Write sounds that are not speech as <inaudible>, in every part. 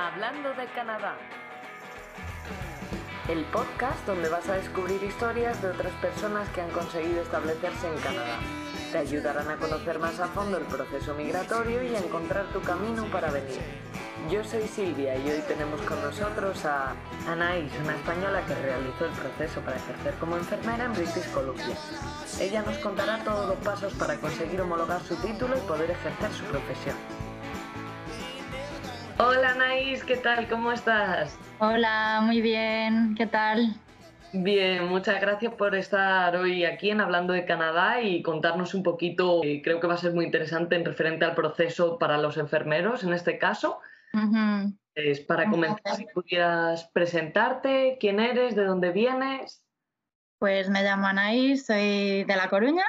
Hablando de Canadá. El podcast donde vas a descubrir historias de otras personas que han conseguido establecerse en Canadá. Te ayudarán a conocer más a fondo el proceso migratorio y a encontrar tu camino para venir. Yo soy Silvia y hoy tenemos con nosotros a Anaís, una española que realizó el proceso para ejercer como enfermera en British Columbia. Ella nos contará todos los pasos para conseguir homologar su título y poder ejercer su profesión. Hola Anaís, ¿qué tal? ¿Cómo estás? Hola, muy bien, ¿qué tal? Bien, muchas gracias por estar hoy aquí en Hablando de Canadá y contarnos un poquito, eh, creo que va a ser muy interesante en referente al proceso para los enfermeros en este caso. Es para comenzar, si pudieras presentarte, quién eres, de dónde vienes. Pues me llamo Anaís, soy de La Coruña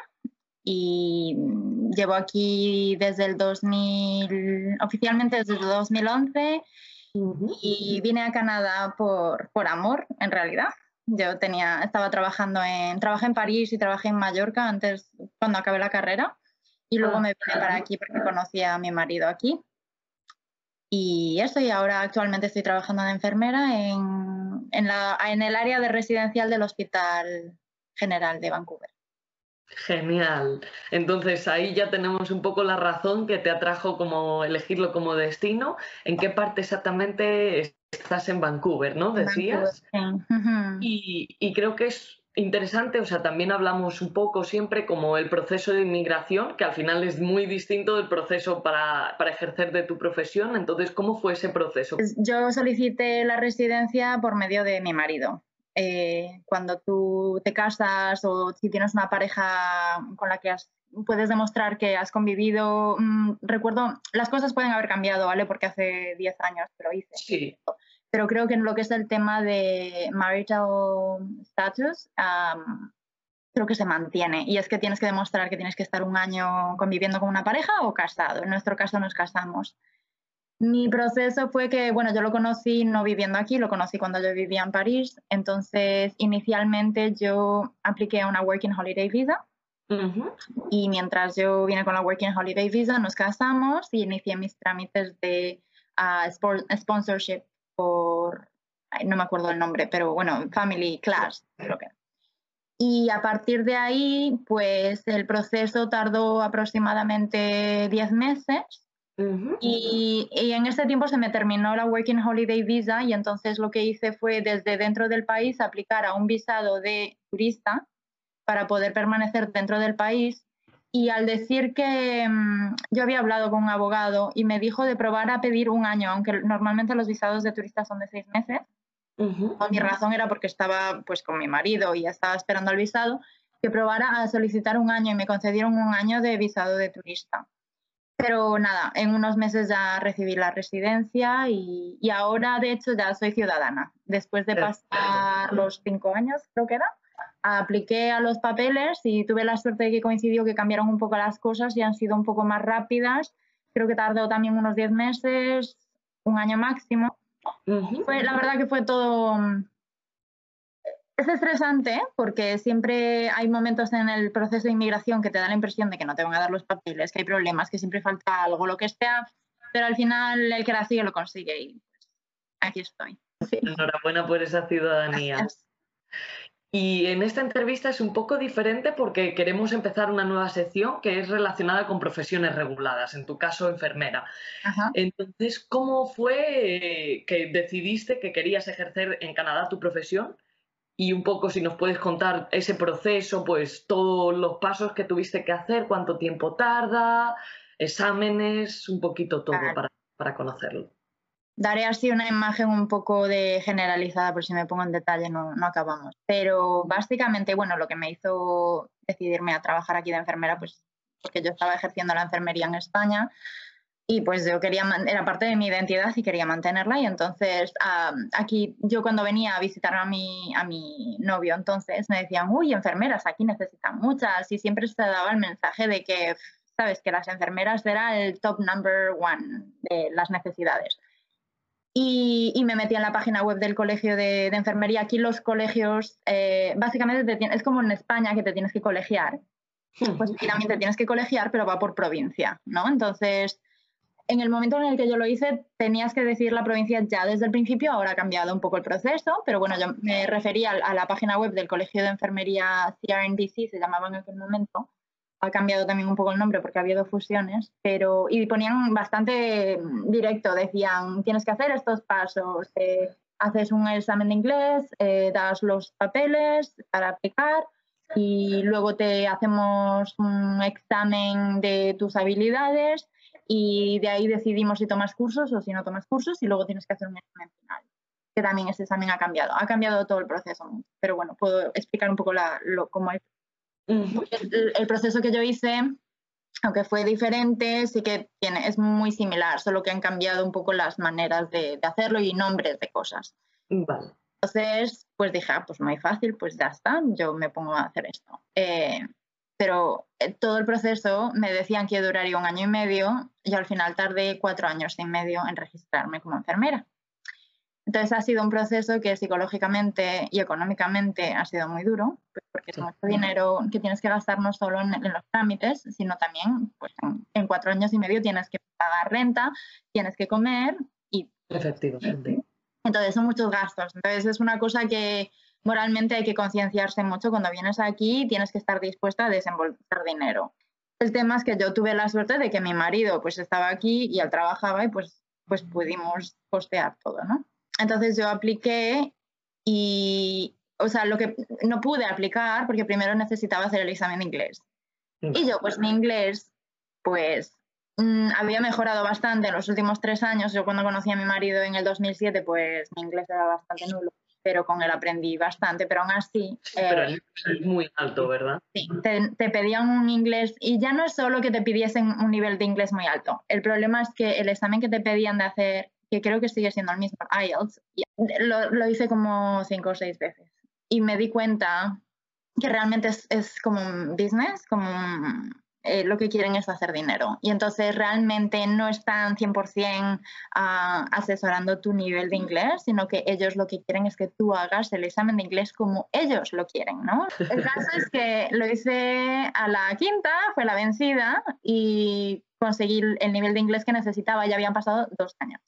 y llevo aquí desde el 2000, oficialmente desde el 2011 y vine a Canadá por, por amor, en realidad. Yo tenía, estaba trabajando en, trabajé en París y trabajé en Mallorca antes, cuando acabé la carrera, y luego ah, me vine para aquí porque conocí a mi marido aquí. Y eso, y ahora actualmente estoy trabajando de enfermera en, en, la, en el área de residencial del Hospital General de Vancouver. Genial. Entonces ahí ya tenemos un poco la razón que te atrajo como elegirlo como destino. ¿En qué parte exactamente estás en Vancouver, no? Decías. y, y, creo que es interesante, o sea, también hablamos un poco siempre como el proceso de inmigración, que al final es muy distinto del proceso para, para ejercer de tu profesión. Entonces, ¿cómo fue ese proceso? Pues yo solicité la residencia por medio de mi marido. Eh, cuando tú te casas o si tienes una pareja con la que puedes demostrar que has convivido, mm, recuerdo, las cosas pueden haber cambiado, ¿vale? Porque hace 10 años que lo hice. Sí pero creo que en lo que es el tema de marital status, creo que se mantiene. Y es que tienes que demostrar que tienes que estar un año conviviendo con una pareja o casado. En nuestro caso nos casamos. Mi proceso fue que, bueno, yo lo conocí no viviendo aquí, lo conocí cuando yo vivía en París. Entonces, inicialmente yo apliqué a una Working Holiday Visa. Y mientras yo vine con la Working Holiday Visa, nos casamos y inicié mis trámites de uh, sponsorship no me acuerdo el nombre, pero bueno, Family Class, creo que. Y a partir de ahí, pues el proceso tardó aproximadamente 10 meses. Y, y, en ese tiempo se me terminó la Working Holiday Visa y entonces lo que hice fue desde dentro del país aplicar a un visado de turista para poder permanecer dentro del país. Y al decir que mm, yo había hablado con un abogado y me dijo de probar a pedir un año, aunque normalmente los visados de turistas son de seis meses, mi razón era porque estaba pues con mi marido y estaba esperando el visado, que probara a solicitar un año y me concedieron un año de visado de turista. Pero nada, en unos meses ya recibí la residencia y, y ahora de hecho ya soy ciudadana, después de pasar los cinco años, creo que era apliqué a los papeles y tuve la suerte de que coincidió que cambiaron un poco las cosas y han sido un poco más rápidas. Creo que tardó también unos 10 meses, un año máximo. fue, la verdad que fue todo... Es estresante porque siempre hay momentos en el proceso de inmigración que te da la impresión de que no te van a dar los papeles, que hay problemas, que siempre falta algo, lo que sea, pero al final el que la sigue lo consigue y pues, aquí estoy. Enhorabuena por esa ciudadanía. Y en esta entrevista es un poco diferente porque queremos empezar una nueva sección que es relacionada con profesiones reguladas, en tu caso enfermera. Entonces, ¿cómo fue que decidiste que querías ejercer en Canadá tu profesión? Y un poco si nos puedes contar ese proceso, pues todos los pasos que tuviste que hacer, cuánto tiempo tarda, exámenes, un poquito todo para, para conocerlo daré así una imagen un poco de generalizada, por si me pongo en detalle no, no, acabamos. Pero básicamente, bueno, lo que me hizo decidirme a trabajar aquí de enfermera, pues porque yo estaba ejerciendo la enfermería en España y pues yo quería, era parte de mi identidad y quería mantenerla y entonces aquí yo cuando venía a visitar a mi, a mi novio, entonces me decían, uy, enfermeras, aquí necesitan muchas y siempre se daba el mensaje de que, sabes, que las enfermeras era el top number one de las necesidades. Y, me metí en la página web del colegio de, enfermería. Aquí los colegios, eh, básicamente es como en España que te tienes que colegiar. Hmm. Pues aquí también te tienes que colegiar, pero va por provincia, ¿no? Entonces, en el momento en el que yo lo hice tenías que decir la provincia ya desde el principio, ahora ha cambiado un poco el proceso, pero bueno, yo me refería a la página web del Colegio de Enfermería CRNDC, se llamaba en aquel momento, ha cambiado también un poco el nombre porque ha habido fusiones, pero y ponían bastante directo, decían, tienes que hacer estos pasos, eh, haces un examen de inglés, eh, das los papeles para aplicar y luego te hacemos un examen de tus habilidades y de ahí decidimos si tomas cursos o si no tomas cursos y luego tienes que hacer un examen final, que también ese examen ha cambiado, ha cambiado todo el proceso, pero bueno, puedo explicar un poco la, lo, cómo es. El, proceso que yo hice, aunque fue diferente, sí que tiene, es muy similar, solo que han cambiado un poco las maneras de, hacerlo y nombres de cosas. Vale. Entonces, pues dije, ah, pues muy fácil, pues ya está, yo me pongo a hacer esto. Eh, pero eh, todo el proceso me decían que duraría un año y medio y al final tardé cuatro años y medio en registrarme como enfermera. Entonces ha sido un proceso que psicológicamente y económicamente ha sido muy duro, pues porque es mucho dinero que tienes que gastar no solo en, los trámites, sino también pues, en, cuatro años y medio tienes que pagar renta, tienes que comer y... Efectivamente. Entonces son muchos gastos. Entonces es una cosa que moralmente hay que concienciarse mucho cuando vienes aquí, tienes que estar dispuesta a desembolsar dinero. El tema es que yo tuve la suerte de que mi marido pues estaba aquí y él trabajaba y pues, pues pudimos costear todo, ¿no? Entonces yo apliqué y, o sea, lo que no pude aplicar porque primero necesitaba hacer el examen de inglés. Y yo, pues mi inglés, pues mm, había mejorado bastante en los últimos tres años. Yo cuando conocí a mi marido en el 2007, pues mi inglés era bastante nulo pero con él aprendí bastante, pero aún así... pero eh, es muy alto, ¿verdad? Sí, te, pedían un inglés y ya no es solo que te pidiesen un nivel de inglés muy alto, el problema es que el examen que te pedían de hacer, que creo que sigue siendo el mismo, IELTS, lo, lo hice como cinco o seis veces y me di cuenta que realmente es, es como un business, como un, eh, lo que quieren es hacer dinero. Y entonces realmente no están 100% ah, asesorando tu nivel de inglés, sino que ellos lo que quieren es que tú hagas el examen de inglés como ellos lo quieren, ¿no? El caso es que lo hice a la quinta, fue la vencida y conseguí el nivel de inglés que necesitaba. Ya habían pasado dos años.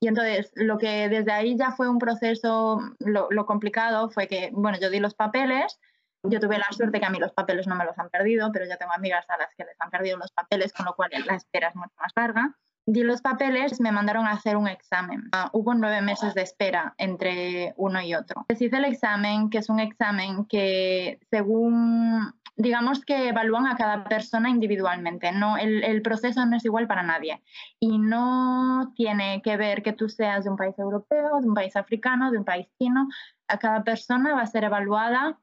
Y entonces, lo que desde ahí ya fue un proceso, lo, lo complicado fue que, bueno, yo di los papeles, yo tuve la suerte que a mí los papeles no me los han perdido, pero ya tengo amigas a las que les han perdido los papeles, con lo cual la espera es mucho más larga. Di los papeles, me mandaron a hacer un examen. Ah, hubo nueve meses de espera entre uno y otro. Les hice el examen, que es un examen que según, digamos que evalúan a cada persona individualmente. No, el, el proceso no es igual para nadie. Y no tiene que ver que tú seas de un país europeo, de un país africano, de un país chino. A cada persona va a ser evaluada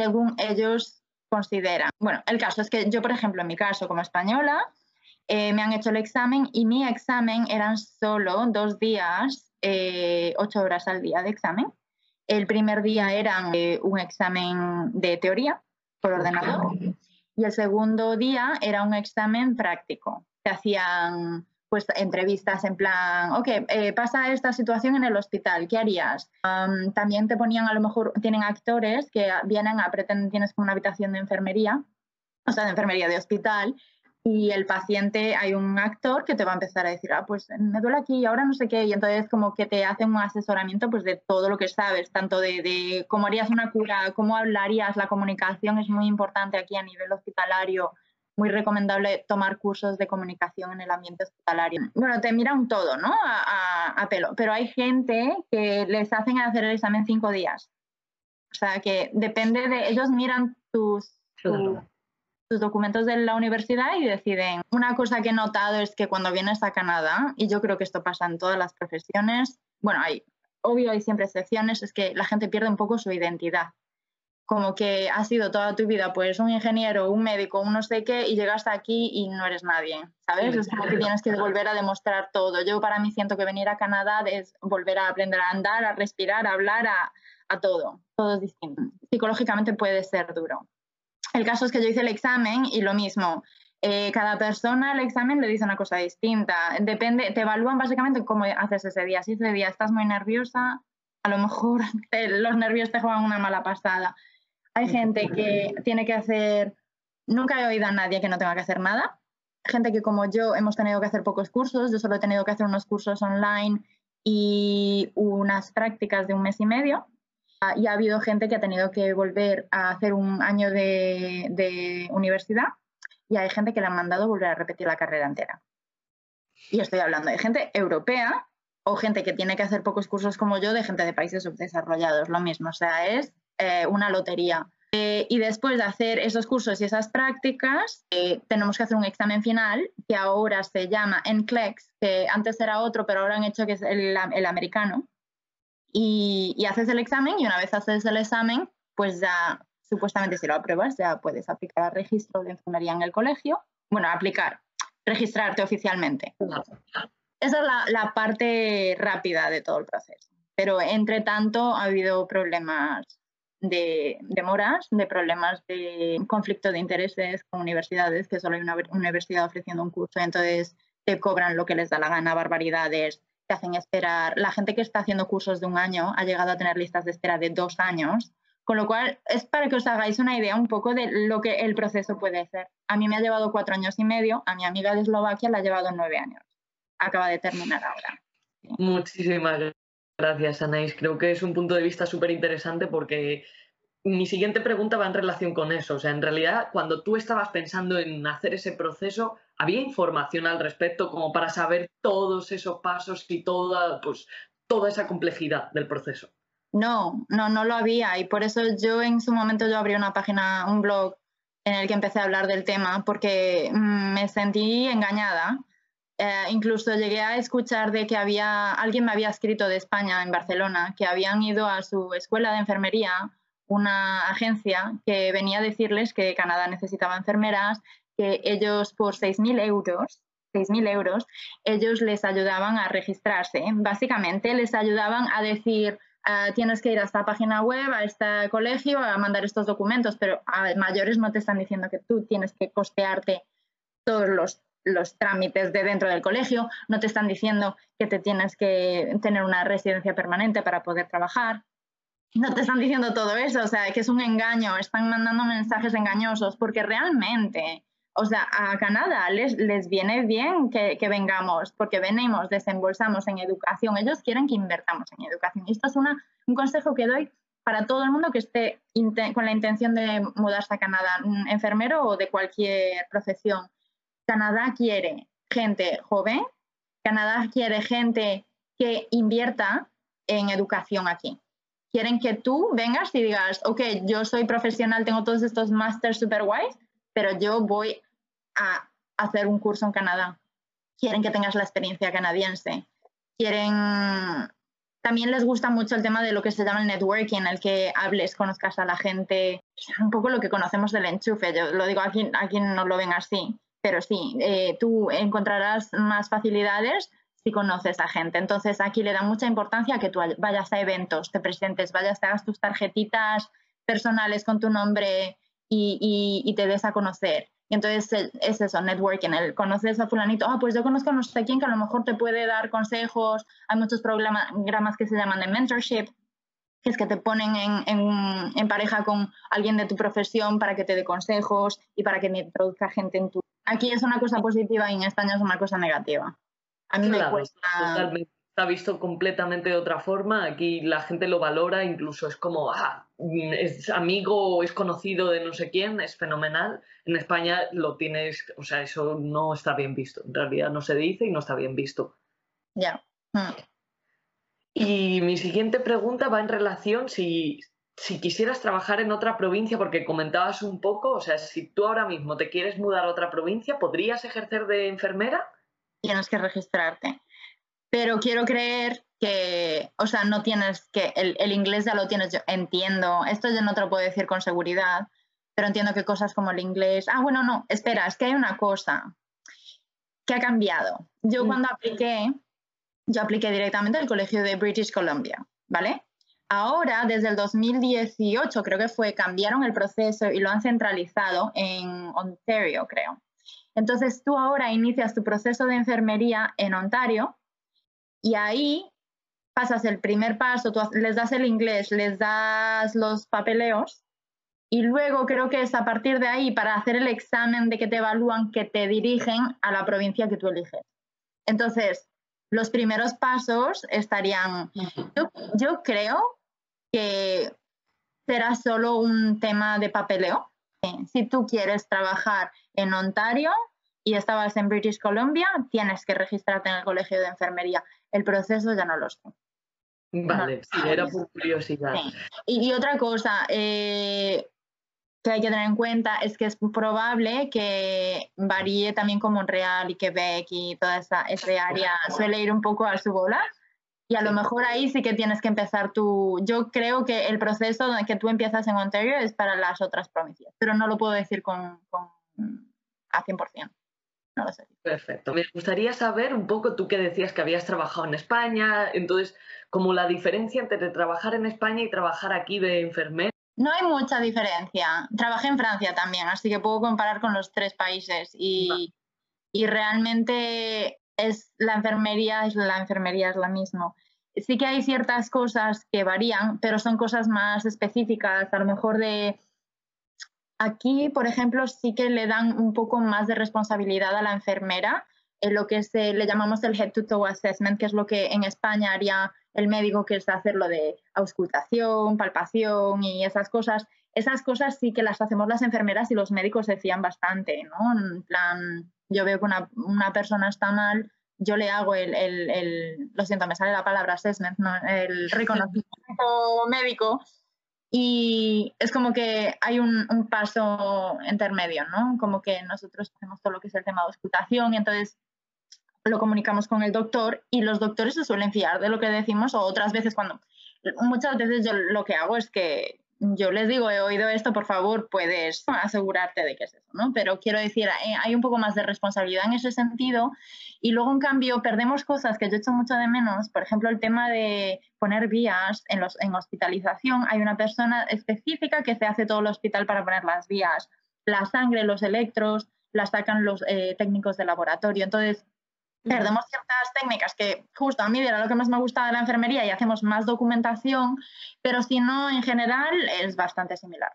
según ellos consideran. Bueno, el caso es que yo, por ejemplo, en mi caso como española, eh, me han hecho el examen y mi examen eran solo dos días, eh, ocho horas al día de examen. El primer día era eh, un examen de teoría por ordenador y el segundo día era un examen práctico. Se hacían pues entrevistas en plan, ok, eh, pasa esta situación en el hospital, ¿qué harías? también te ponían, a lo mejor, tienen actores que vienen a pretender, tienes una habitación de enfermería, o sea, de enfermería de hospital, y el paciente, hay un actor que te va a empezar a decir, ah, pues me duele aquí, ahora no sé qué, y entonces como que te hacen un asesoramiento pues de todo lo que sabes, tanto de, de cómo harías una cura, cómo hablarías, la comunicación es muy importante aquí a nivel hospitalario, muy recomendable tomar cursos de comunicación en el ambiente hospitalario. Bueno, te miran todo, ¿no? A, pelo, pero hay gente que les hacen hacer el examen cinco días. O sea, que depende de, ellos miran tus, tus, documentos de la universidad y deciden. Una cosa que he notado es que cuando vienes a Canadá, y yo creo que esto pasa en todas las profesiones, bueno, hay, obvio hay siempre excepciones, es que la gente pierde un poco su identidad como que has sido toda tu vida pues un ingeniero, un médico, un no sé qué y llegas aquí y no eres nadie, ¿sabes? Es como que tienes que volver a demostrar todo. Yo para mí siento que venir a Canadá es volver a aprender a andar, a respirar, a hablar, a, a todo. Todo es distinto. Psicológicamente puede ser duro. El caso es que yo hice el examen y lo mismo. Eh, cada persona el examen le dice una cosa distinta. Depende, te evalúan básicamente cómo haces ese día. Si ese día estás muy nerviosa, a lo mejor <laughs> los nervios te juegan una mala pasada. Hay gente que tiene que hacer, nunca he oído a nadie que no tenga que hacer nada. gente que como yo hemos tenido que hacer pocos cursos, yo solo he tenido que hacer unos cursos online y unas prácticas de un mes y medio. Ah, y ha habido gente que ha tenido que volver a hacer un año de, de universidad y hay gente que le han mandado volver a repetir la carrera entera. Y estoy hablando de gente europea o gente que tiene que hacer pocos cursos como yo, de gente de países subdesarrollados, lo mismo. O sea, es eh, una lotería. Eh, y después de hacer esos cursos y esas prácticas, eh, tenemos que hacer un examen final que ahora se llama NCLEX, que antes era otro, pero ahora han hecho que es el, americano. Y, y, haces el examen y una vez haces el examen, pues ya supuestamente si lo apruebas ya puedes aplicar al registro de enfermería en el colegio. Bueno, aplicar, registrarte oficialmente. Esa es la, parte rápida de todo el proceso. Pero entre tanto ha habido problemas de demoras, de problemas de conflicto de intereses con universidades, que solo hay una universidad ofreciendo un curso, entonces te cobran lo que les da la gana, barbaridades, te hacen esperar. La gente que está haciendo cursos de un año ha llegado a tener listas de espera de dos años con lo cual, es para que os hagáis una idea un poco de lo que el proceso puede ser. A mí me ha llevado cuatro años y medio, a mi amiga de Eslovaquia le ha llevado nueve años. Acaba de terminar ahora. Muchísimas gracias, Anaís. Creo que es un punto de vista súper interesante porque mi siguiente pregunta va en relación con eso. O sea, en realidad, cuando tú estabas pensando en hacer ese proceso, ¿había información al respecto como para saber todos esos pasos y toda, pues, toda esa complejidad del proceso? No, no, no lo había y por eso yo en su momento yo abrí una página, un blog en el que empecé a hablar del tema porque mm, me sentí engañada. Eh, incluso llegué a escuchar de que había, alguien me había escrito de España, en Barcelona, que habían ido a su escuela de enfermería, una agencia que venía a decirles que Canadá necesitaba enfermeras, que ellos por 6.000 euros 6.000 euros, ellos les ayudaban a registrarse. Básicamente les ayudaban a decir, Ah, tienes que ir a esta página web, a este colegio, a mandar estos documentos, pero a mayores no te están diciendo que tú tienes que costearte todos los, los trámites de dentro del colegio, no te están diciendo que te tienes que tener una residencia permanente para poder trabajar. No te están diciendo todo eso, o sea, que es un engaño, están mandando mensajes engañosos, porque realmente o sea, a Canadá les, les viene bien que, vengamos, porque venimos, desembolsamos en educación. Ellos quieren que invertamos en educación. Y esto es una, un consejo que doy para todo el mundo que esté con la intención de mudarse a Canadá, enfermero o de cualquier profesión. Canadá quiere gente joven, Canadá quiere gente que invierta en educación aquí. Quieren que tú vengas y digas, ok, yo soy profesional, tengo todos estos másters super guays, pero yo voy a hacer un curso en Canadá. Quieren que tengas la experiencia canadiense. Quieren también les gusta mucho el tema de lo que se llama el networking, el que hables, conozcas a la gente, un poco lo que conocemos del enchufe. Yo lo digo aquí, aquí no lo ven así, pero sí, eh, tú encontrarás más facilidades si conoces a gente. Entonces aquí le da mucha importancia que tú vayas a eventos, te presentes, vayas, te hagas tus tarjetitas personales con tu nombre y, te des a conocer. Y entonces es eso, networking, el conoces a fulanito, ah, pues yo conozco a no sé quién que a lo mejor te puede dar consejos, hay muchos programas que se llaman de mentorship, es que te ponen en, en, pareja con alguien de tu profesión para que te dé consejos y para que me introduzca gente en tu... Aquí es una cosa positiva y en España es una cosa negativa. A mí me cuesta... Totalmente ha visto completamente de otra forma. Aquí la gente lo valora, incluso es como, ah, es amigo o es conocido de no sé quién, es fenomenal. En España lo tienes, o sea, eso no está bien visto. En realidad no se dice y no está bien visto. Ya. Hmm. Mi siguiente pregunta va en relación si, si quisieras trabajar en otra provincia, porque comentabas un poco, o sea, si tú ahora mismo te quieres mudar a otra provincia, ¿podrías ejercer de enfermera? Tienes que registrarte pero quiero creer que, o sea, no tienes que, el, inglés ya lo tienes, yo entiendo, esto yo no te lo puedo decir con seguridad, pero entiendo que cosas como el inglés, ah, bueno, no, espera, es que hay una cosa que ha cambiado. Yo mm. cuando apliqué, yo apliqué directamente al colegio de British Columbia, ¿vale? Ahora, desde el 2018, creo que fue, cambiaron el proceso y lo han centralizado en Ontario, creo. Entonces, tú ahora inicias tu proceso de enfermería en Ontario y ahí pasas el primer paso, tú les das el inglés, les das los papeleos Y luego creo que es a partir de ahí, para hacer el examen de que te evalúan, que te dirigen a la provincia que tú eliges. Entonces, los primeros pasos estarían, yo, creo que será solo un tema de papeleo. Si tú quieres trabajar en Ontario y estabas en British Columbia, tienes que registrarte en el colegio de enfermería. El proceso ya no lo sé. Vale, sí, era por curiosidad. Y, otra cosa eh, que hay que tener en cuenta es que es probable que varíe también como Montreal y Quebec y toda esa, área suele ir un poco a su bola. Y a lo mejor ahí sí que tienes que empezar tú. Yo creo que el proceso donde que tú empiezas en Ontario es para las otras provincias, pero no lo puedo decir con, con a 100%. No lo sé. Perfecto. Me gustaría saber un poco, tú que decías que habías trabajado en España, entonces, como la diferencia entre trabajar en España y trabajar aquí de enfermera. No hay mucha diferencia. Trabajé en Francia también, así que puedo comparar con los tres países y, y realmente es la enfermería es la enfermería es la misma. Sí que hay ciertas cosas que varían, pero son cosas más específicas, a lo mejor de Aquí, por ejemplo, sí que le dan un poco más de responsabilidad a la enfermera en lo que se, le llamamos el head to toe assessment, que es lo que en España haría el médico, que es hacer lo de auscultación, palpación y esas cosas. Esas cosas sí que las hacemos las enfermeras y los médicos decían bastante, ¿no? En plan, yo veo que una, una persona está mal, yo le hago el, el, el, lo siento, me sale la palabra assessment, ¿no? el <laughs> reconocimiento médico y es como que hay un, paso intermedio, ¿no? Como que nosotros hacemos todo lo que es el tema de auscultación y entonces lo comunicamos con el doctor y los doctores se suelen fiar de lo que decimos o otras veces cuando... Muchas veces yo lo que hago es que yo les digo, he oído esto, por favor, puedes asegurarte de que es eso, ¿no? Pero quiero decir, eh, hay un poco más de responsabilidad en ese sentido y luego, en cambio, perdemos cosas que yo he hecho mucho de menos, por ejemplo, el tema de poner vías en, los, en hospitalización. Hay una persona específica que se hace todo el hospital para poner las vías, la sangre, los electros, las sacan los eh, técnicos de laboratorio. Entonces, perdemos ciertas técnicas que justo a mí era lo que más me gusta de la enfermería y hacemos más documentación, pero si no, en general es bastante similar.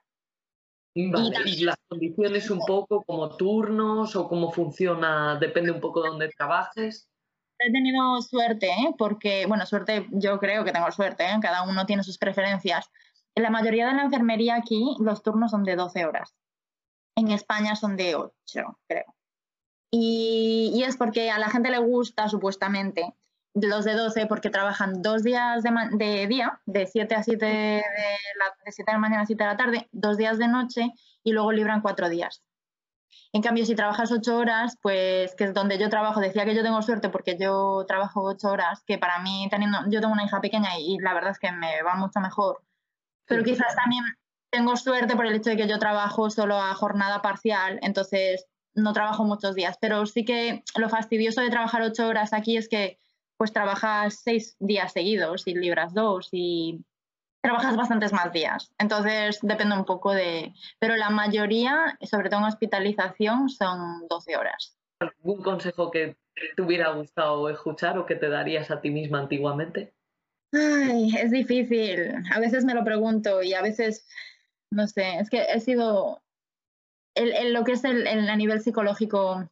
Vale, y, las condiciones un poco como turnos o cómo funciona, depende un poco de dónde trabajes. He tenido suerte, ¿eh? porque, bueno, suerte, yo creo que tengo suerte, ¿eh? cada uno tiene sus preferencias. En la mayoría de la enfermería aquí los turnos son de 12 horas. En España son de 8, creo. Y, es porque a la gente le gusta, supuestamente, los de 12 porque trabajan dos días de, día, de 7 a 7 de, la, de 7 de la mañana a 7 de la tarde, dos días de noche y luego libran cuatro días. En cambio, si trabajas ocho horas, pues que es donde yo trabajo, decía que yo tengo suerte porque yo trabajo ocho horas, que para mí teniendo, yo tengo una hija pequeña y, la verdad es que me va mucho mejor. Pero quizás también tengo suerte por el hecho de que yo trabajo solo a jornada parcial, entonces no trabajo muchos días, pero sí que lo fastidioso de trabajar ocho horas aquí es que pues trabajas seis días seguidos y libras dos y trabajas bastantes más días. Entonces depende un poco de... Pero la mayoría, sobre todo en hospitalización, son 12 horas. ¿Algún consejo que te hubiera gustado escuchar o que te darías a ti misma antiguamente? Ay, es difícil. A veces me lo pregunto y a veces, no sé, es que he sido el, lo que es el, a nivel psicológico,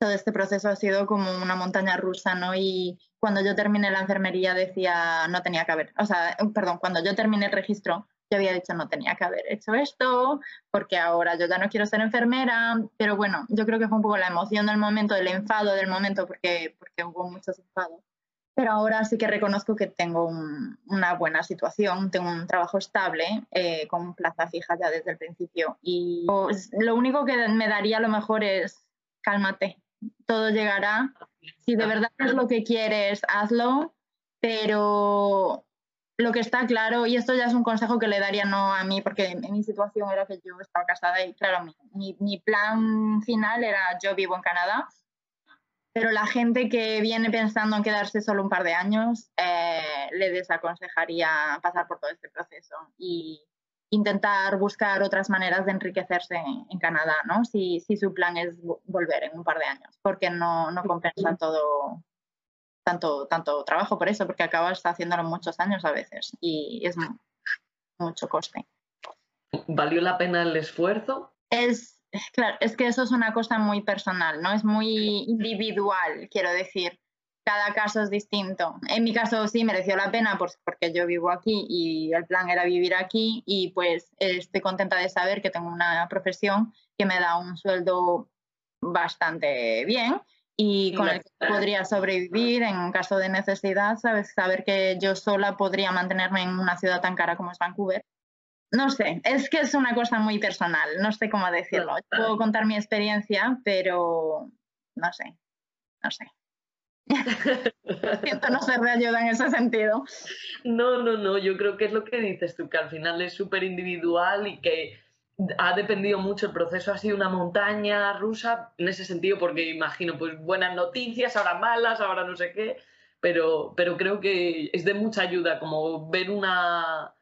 todo este proceso ha sido como una montaña rusa, ¿no? Y cuando yo terminé la enfermería decía, no tenía que haber, o sea, perdón, cuando yo terminé el registro, yo había dicho, no tenía que haber hecho esto, porque ahora yo ya no quiero ser enfermera, pero bueno, yo creo que fue un poco la emoción del momento, el enfado del momento, porque, porque hubo muchos enfados pero ahora sí que reconozco que tengo una buena situación, tengo un trabajo estable, eh, con plaza fija ya desde el principio. Y pues, lo único que me daría a lo mejor es cálmate, todo llegará. Si de verdad es lo que quieres, hazlo, pero lo que está claro, y esto ya es un consejo que le daría no a mí, porque mi situación era que yo estaba casada y claro, mi, mi plan final era yo vivo en Canadá pero la gente que viene pensando en quedarse solo un par de años, eh, le desaconsejaría pasar por todo este proceso y intentar buscar otras maneras de enriquecerse en, Canadá, ¿no? Si, si, su plan es volver en un par de años, porque no, no compensa todo, tanto, tanto trabajo por eso, porque acabas haciéndolo muchos años a veces y es mucho coste. ¿Valió la pena el esfuerzo? Es, claro, es que eso es una cosa muy personal, ¿no? Es muy individual, quiero decir. Cada caso es distinto. En mi caso sí mereció la pena pues, porque yo vivo aquí y el plan era vivir aquí y pues estoy contenta de saber que tengo una profesión que me da un sueldo bastante bien y con el que podría sobrevivir en caso de necesidad, ¿sabes? Saber que yo sola podría mantenerme en una ciudad tan cara como es Vancouver. No sé, es que es una cosa muy personal, no sé cómo decirlo. Puedo contar mi experiencia, pero no sé, no sé. <laughs> Siento no ser de ayuda en ese sentido. No, no, no, yo creo que es lo que dices tú, que al final es súper individual y que ha dependido mucho el proceso, ha sido una montaña rusa en ese sentido, porque imagino, pues buenas noticias, ahora malas, ahora no sé qué, pero, pero creo que es de mucha ayuda como ver una,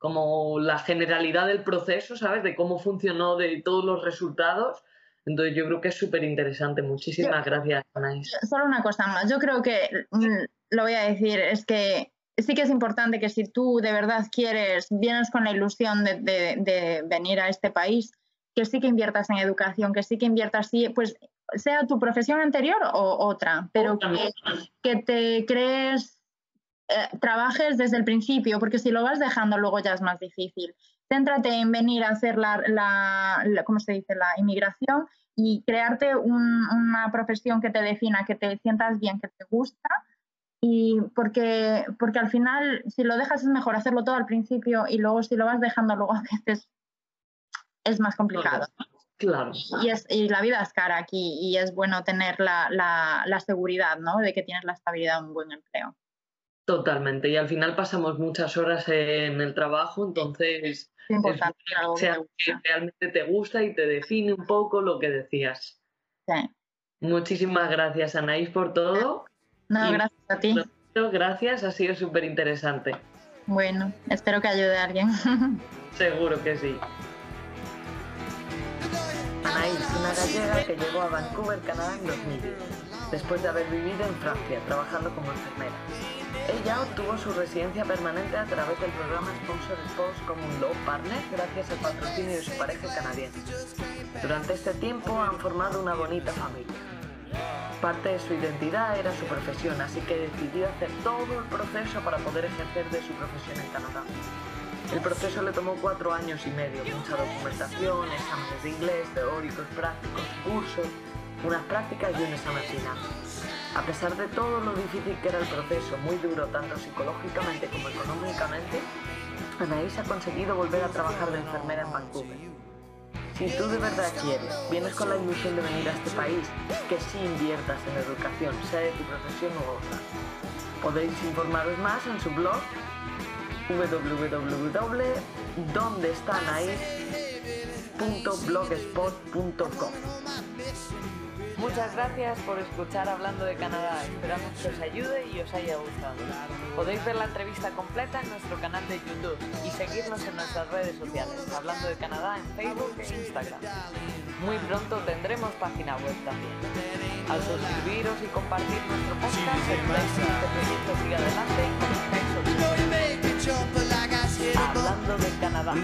como la generalidad del proceso, ¿sabes? De cómo funcionó, de todos los resultados. Entonces yo creo que es súper interesante. Muchísimas gracias, Anaís. Solo una cosa más. Yo creo que, mm, lo voy a decir, es que sí que es importante que si tú de verdad quieres, vienes con la ilusión de, venir a este país, que sí que inviertas en educación, que sí que inviertas, pues sea tu profesión anterior o otra, pero que, te crees, eh, trabajes desde el principio, porque si lo vas dejando luego ya es más difícil. Céntrate en venir a hacer la, la, ¿cómo se dice?, la inmigración y crearte una profesión que te defina, que te sientas bien, que te gusta y porque, porque al final, si lo dejas es mejor hacerlo todo al principio y luego si lo vas dejando luego <laughs> a veces es más complicado. Claro. Y, es, y la vida es cara aquí y es bueno tener la, la, la seguridad, ¿no? De que tienes la estabilidad de un buen empleo. Totalmente. Y al final pasamos muchas horas en el trabajo, entonces es importante que, realmente te gusta y te define un poco lo que decías. Sí. Muchísimas gracias, Anaís, por todo. No, gracias a ti. Gracias, ha sido súper interesante. Bueno, espero que ayude a alguien. <laughs> Seguro que sí. Anaís, una gallega que llegó a Vancouver, Canadá en 2010, después de haber vivido en Francia trabajando como enfermera. Ella obtuvo su residencia permanente a través del programa Sponsor Spouse como un Law Partner gracias al patrocinio de su pareja canadiense. Durante este tiempo han formado una bonita familia. Parte de su identidad era su profesión, así que decidió hacer todo el proceso para poder ejercer de su profesión en Canadá. El proceso le tomó cuatro años y medio, mucha documentación, exámenes de inglés, teóricos, prácticos, cursos, unas prácticas y un examen final. A pesar de todo lo difícil que era el proceso, muy duro tanto psicológicamente como económicamente, Anaís ha conseguido volver a trabajar de enfermera en Vancouver. Si tú de verdad quieres, vienes con la ilusión de venir a este país, que sí inviertas en educación, sea de tu profesión u otra. Podéis informaros más en su blog www.dondestanaís.blogspot.com Muchas gracias por escuchar Hablando de Canadá. Esperamos que os ayude y os haya gustado. Podéis ver la entrevista completa en nuestro canal de YouTube y seguirnos en nuestras redes sociales, Hablando de Canadá en Facebook e Instagram. Muy pronto tendremos página web también. Al suscribiros y compartir nuestro podcast, ayudáis que este proyecto siga adelante y conozcáis Hablando de Canadá.